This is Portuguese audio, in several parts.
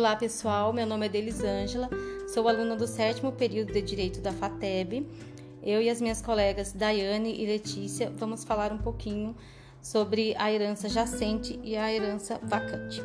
Olá pessoal, meu nome é Delisângela, sou aluna do sétimo período de Direito da FATEB. Eu e as minhas colegas Daiane e Letícia vamos falar um pouquinho sobre a herança jacente e a herança vacante.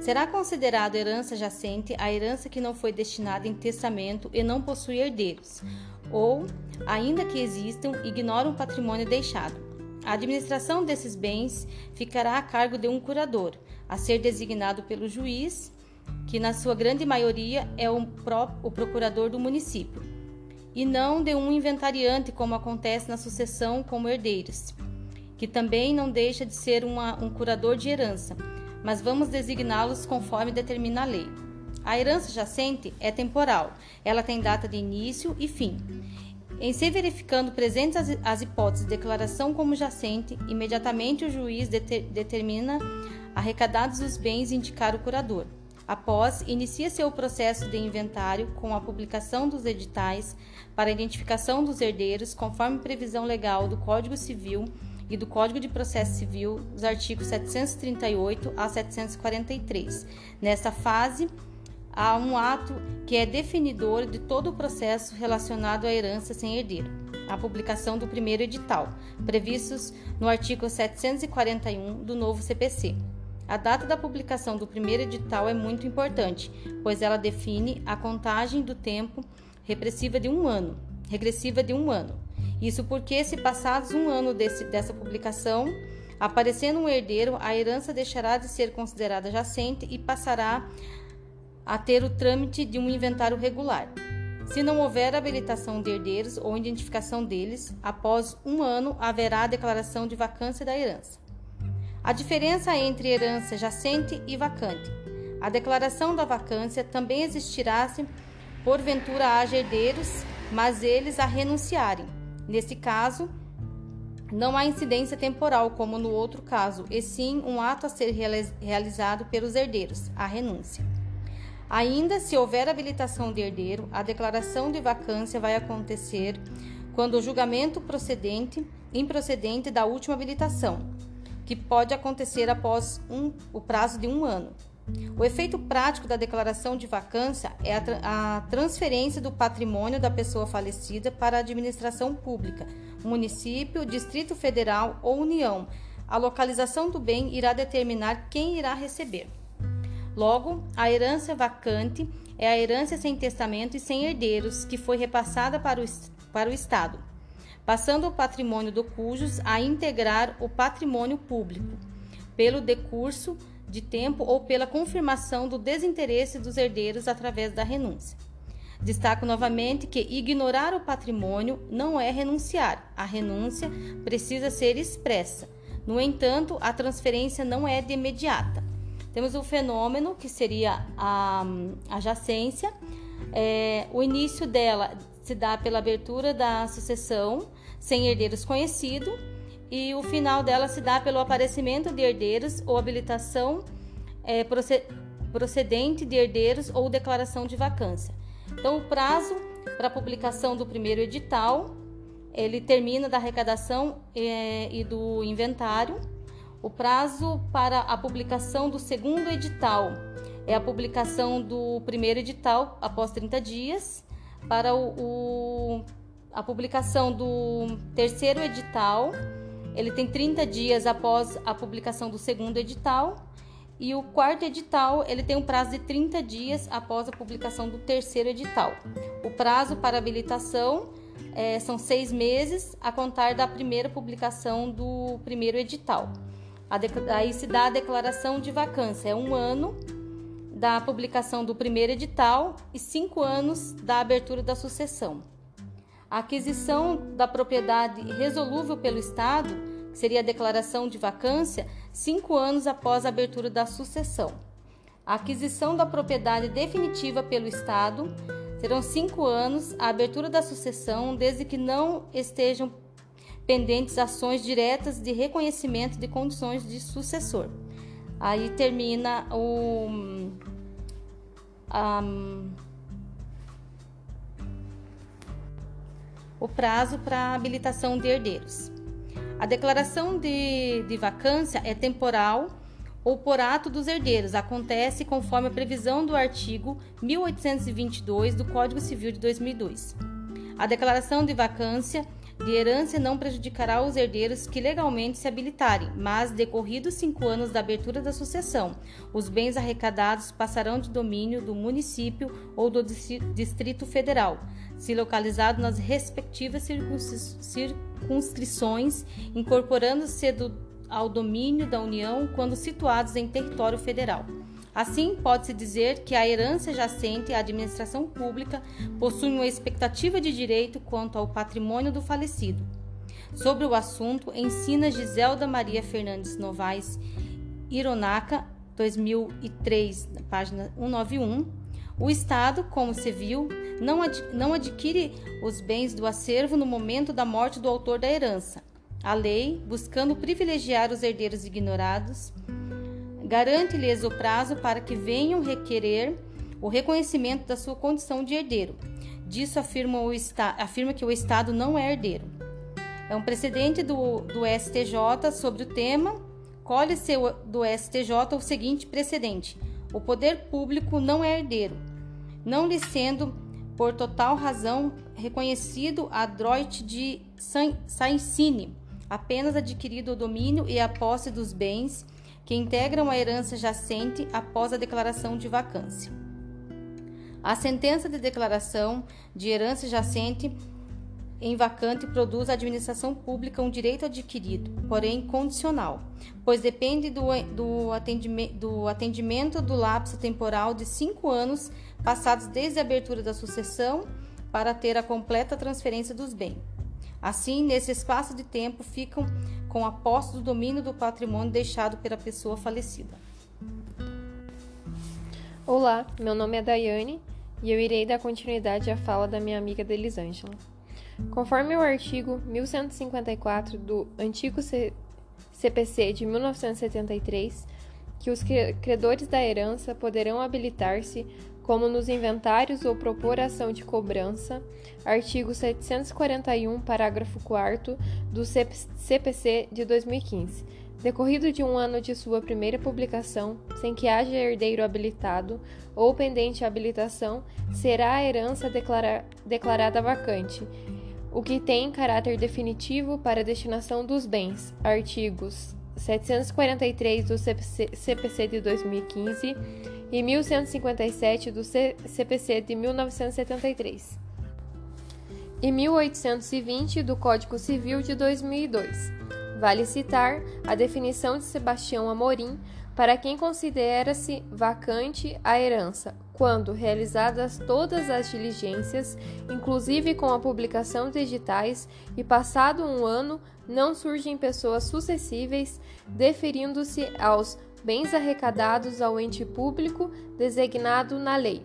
Será considerado herança jacente a herança que não foi destinada em testamento e não possui herdeiros, ou, ainda que existam, ignora um patrimônio deixado. A administração desses bens ficará a cargo de um curador, a ser designado pelo juiz que na sua grande maioria é o, o procurador do município, e não de um inventariante, como acontece na sucessão como herdeiros, que também não deixa de ser uma, um curador de herança, mas vamos designá-los conforme determina a lei. A herança jacente é temporal, ela tem data de início e fim. Em se verificando presentes as, as hipóteses de declaração como jacente, imediatamente o juiz deter, determina arrecadados os bens indicar o curador. Após, inicia-se o processo de inventário com a publicação dos editais para identificação dos herdeiros, conforme previsão legal do Código Civil e do Código de Processo Civil, os artigos 738 a 743. Nesta fase, há um ato que é definidor de todo o processo relacionado à herança sem herdeiro, a publicação do primeiro edital, previstos no artigo 741 do novo CPC. A data da publicação do primeiro edital é muito importante, pois ela define a contagem do tempo repressiva de um ano, regressiva de um ano. Isso porque, se passados um ano desse, dessa publicação, aparecendo um herdeiro, a herança deixará de ser considerada jacente e passará a ter o trâmite de um inventário regular. Se não houver habilitação de herdeiros ou identificação deles, após um ano haverá a declaração de vacância da herança. A diferença entre herança jacente e vacante. A declaração da vacância também existirá se porventura haja herdeiros, mas eles a renunciarem. Nesse caso, não há incidência temporal, como no outro caso, e sim um ato a ser realizado pelos herdeiros, a renúncia. Ainda se houver habilitação de herdeiro, a declaração de vacância vai acontecer quando o julgamento procedente, improcedente da última habilitação, que pode acontecer após um, o prazo de um ano. O efeito prático da declaração de vacância é a, tra a, transferência do patrimônio da pessoa falecida para a administração pública, município, Distrito Federal ou União. A localização do bem irá determinar quem irá receber. Logo, a herança vacante é a herança sem testamento e sem herdeiros que foi repassada para o, para o Estado passando o patrimônio do cujos a integrar o patrimônio público, pelo decurso de tempo ou pela confirmação do desinteresse dos herdeiros através da renúncia. Destaco novamente que ignorar o patrimônio não é renunciar, a renúncia precisa ser expressa. No entanto, a transferência não é de imediata. Temos o fenômeno que seria a, a jacência, é, o início dela se dá pela abertura da sucessão sem herdeiros conhecido e o final dela se dá pelo aparecimento de herdeiros ou habilitação é, procedente de herdeiros ou declaração de vacância. Então, o prazo para publicação do primeiro edital ele termina da arrecadação é, e do inventário. O prazo para a publicação do segundo edital é a publicação do primeiro edital após 30 dias para o, o, a publicação do terceiro edital. Ele tem 30 dias após a publicação do segundo edital. E o quarto edital, ele tem um prazo de 30 dias após a publicação do terceiro edital. O prazo para habilitação é, são seis meses a contar da primeira publicação do primeiro edital. Aí se dá a declaração de vacância, é um ano da publicação do primeiro edital e cinco anos da abertura da sucessão. A aquisição da propriedade resolúvel pelo Estado, que seria a declaração de vacância, cinco anos após a abertura da sucessão. A aquisição da propriedade definitiva pelo Estado serão cinco anos a abertura da sucessão, desde que não estejam pendentes ações diretas de reconhecimento de condições de sucessor. Aí termina o, um, o prazo para habilitação de herdeiros. A declaração de, de vacância é temporal, ou por ato dos herdeiros, acontece conforme a previsão do artigo 1822 do Código Civil de 2002. A declaração de vacância de herança não prejudicará os herdeiros que legalmente se habilitarem, mas, decorridos cinco anos da abertura da sucessão, os bens arrecadados passarão de domínio do município ou do Distrito Federal, se localizado nas respectivas circunscrições, incorporando-se ao domínio da União quando situados em território federal. Assim, pode-se dizer que a herança jacente à administração pública possui uma expectativa de direito quanto ao patrimônio do falecido. Sobre o assunto, ensina Giselda Maria Fernandes Novaes Ironaca, 2003, página 191. O Estado, como viu, não, ad não adquire os bens do acervo no momento da morte do autor da herança. A lei, buscando privilegiar os herdeiros ignorados, garante-lhes o prazo para que venham requerer o reconhecimento da sua condição de herdeiro. Disso afirma, o afirma que o Estado não é herdeiro. É um precedente do, do STJ sobre o tema. Colhe-se do STJ o seguinte precedente: o poder público não é herdeiro, não lhe sendo, por total razão, reconhecido a droit de Saincine, apenas adquirido o domínio e a posse dos bens que integram a herança jacente após a declaração de vacância. A sentença de declaração de herança jacente em vacante produz à administração pública um direito adquirido, porém condicional, pois depende do, do, atendimento, do atendimento do lapso temporal de cinco anos passados desde a abertura da sucessão para ter a completa transferência dos bens. Assim, nesse espaço de tempo, ficam com a posse do domínio do patrimônio deixado pela pessoa falecida. Olá, meu nome é Daiane e eu irei dar continuidade à fala da minha amiga Delisângela. Conforme o artigo 1154 do antigo CPC de 1973, que os credores da herança poderão habilitar-se como nos inventários ou propor ação de cobrança, artigo 741, parágrafo 4 do CPC de 2015. Decorrido de um ano de sua primeira publicação, sem que haja herdeiro habilitado ou pendente habilitação, será a herança declara declarada vacante, o que tem caráter definitivo para a destinação dos bens. Artigos 743 do CPC, CPC de 2015 e 1157 do CPC de 1973 e 1820 do Código Civil de 2002. Vale citar a definição de Sebastião Amorim para quem considera-se vacante a herança, quando realizadas todas as diligências, inclusive com a publicação de editais, e passado um ano não surgem pessoas sucessíveis, deferindo-se aos bens arrecadados ao ente público designado na lei.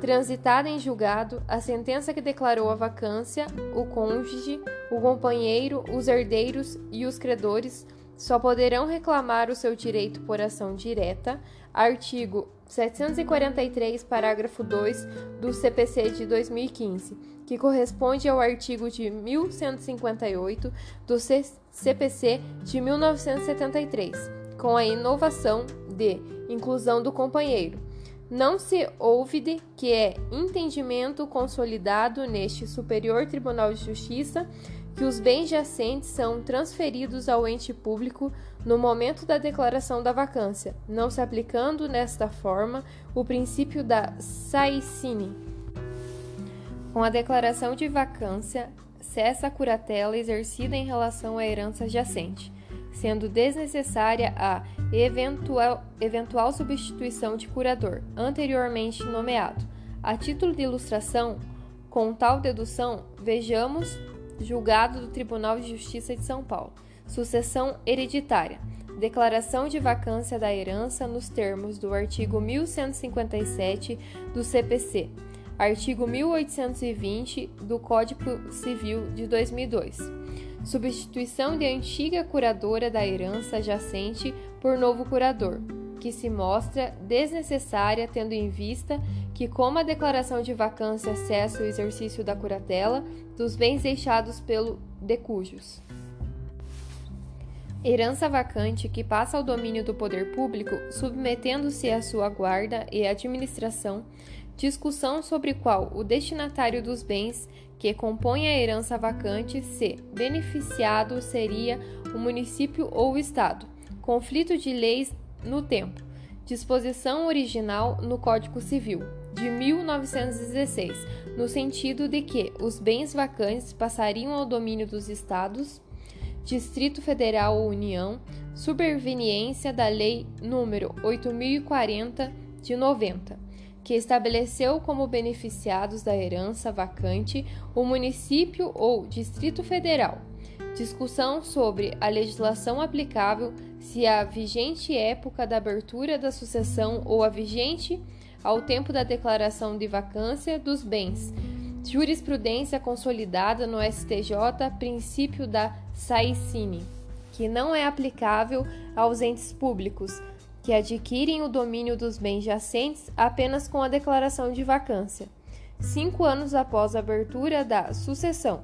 Transitada em julgado, a sentença que declarou a vacância, o cônjuge, o companheiro, os herdeiros e os credores só poderão reclamar o seu direito por ação direta, artigo 743, parágrafo 2 do CPC de 2015, que corresponde ao artigo de 1158 do CPC de 1973 com a inovação de inclusão do companheiro. Não se ouve que é entendimento consolidado neste Superior Tribunal de Justiça que os bens jacentes são transferidos ao ente público no momento da declaração da vacância, não se aplicando nesta forma o princípio da saicine. Com a declaração de vacância, cessa a curatela exercida em relação à herança jacente sendo desnecessária a eventual, eventual substituição de curador anteriormente nomeado. A título de ilustração, com tal dedução, vejamos julgado do Tribunal de Justiça de São Paulo. Sucessão hereditária. Declaração de vacância da herança nos termos do artigo 1157 do CPC, artigo 1820 do Código Civil de 2002 substituição de antiga curadora da herança jacente por novo curador, que se mostra desnecessária tendo em vista que, como a declaração de vacância cessa o exercício da curatela dos bens deixados pelo decujus. Herança vacante que passa ao domínio do poder público, submetendo-se à sua guarda e administração, discussão sobre qual o destinatário dos bens que compõem a herança vacante se beneficiado seria o município ou o Estado. Conflito de leis no tempo. Disposição original no Código Civil de 1916, no sentido de que os bens vacantes passariam ao domínio dos estados, Distrito Federal ou União, superveniência da Lei número 8040 de 90, que estabeleceu como beneficiados da herança vacante o município ou Distrito Federal. Discussão sobre a legislação aplicável se a vigente época da abertura da sucessão ou a vigente ao tempo da declaração de vacância dos bens. Jurisprudência consolidada no STJ, princípio da Saicine, que não é aplicável aos entes públicos que adquirem o domínio dos bens jacentes apenas com a declaração de vacância, cinco anos após a abertura da sucessão.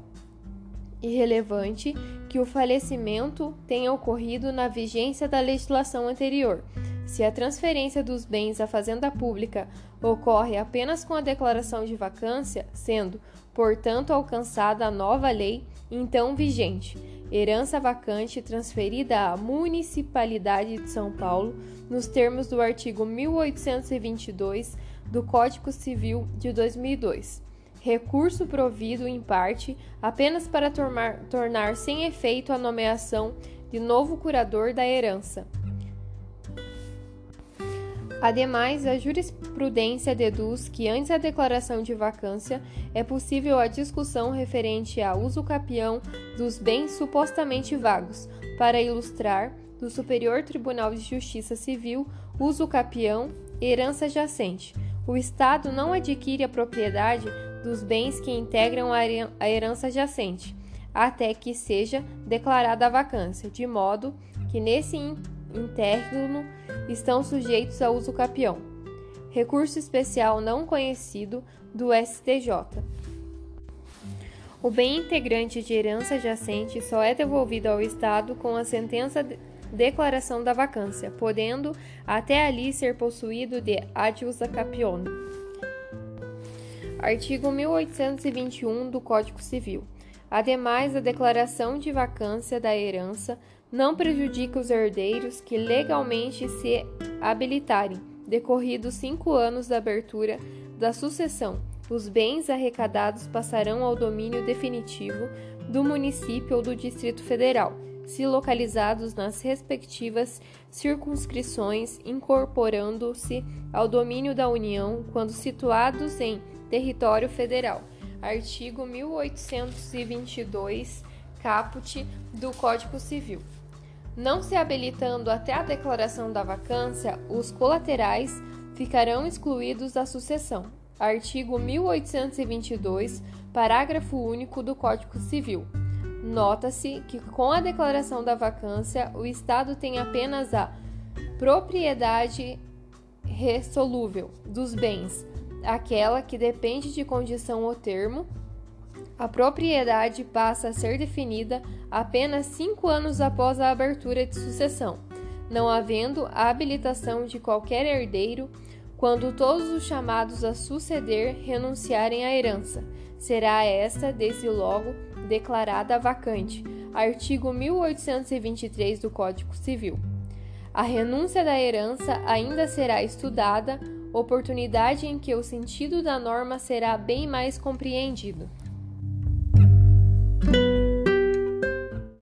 Irrelevante que o falecimento tenha ocorrido na vigência da legislação anterior se a transferência dos bens à fazenda pública ocorre apenas com a declaração de vacância, sendo, portanto, alcançada a nova lei então vigente, herança vacante transferida à Municipalidade de São Paulo, nos termos do artigo 1822 do Código Civil de 2002. Recurso provido em parte apenas para tornar, tornar sem efeito a nomeação de novo curador da herança. Ademais, a jurisprudência deduz que antes da declaração de vacância é possível a discussão referente a uso capião dos bens supostamente vagos. Para ilustrar, do Superior Tribunal de Justiça Civil, uso capião, herança jacente. O Estado não adquire a propriedade dos bens que integram a herança jacente, até que seja declarada a vacância, de modo que nesse interno estão sujeitos a uso capião. Recurso especial não conhecido do STJ. O bem integrante de herança adjacente só é devolvido ao Estado com a sentença declaração da vacância, podendo até ali ser possuído de adiusa capione. Artigo 1821 do Código Civil. Ademais, a declaração de vacância da herança não prejudica os herdeiros que legalmente se habilitarem, decorridos cinco anos da abertura da sucessão. Os bens arrecadados passarão ao domínio definitivo do município ou do Distrito Federal, se localizados nas respectivas circunscrições, incorporando-se ao domínio da União quando situados em território federal. Artigo 1822, caput do Código Civil. Não se habilitando até a declaração da vacância, os colaterais ficarão excluídos da sucessão. Artigo 1822, parágrafo único do Código Civil. Nota-se que com a declaração da vacância, o Estado tem apenas a propriedade ressolúvel dos bens, aquela que depende de condição ou termo a propriedade passa a ser definida apenas cinco anos após a abertura de sucessão, não havendo a habilitação de qualquer herdeiro quando todos os chamados a suceder renunciarem à herança. Será esta, desde logo, declarada vacante, artigo 1823 do Código Civil. A renúncia da herança ainda será estudada, oportunidade em que o sentido da norma será bem mais compreendido.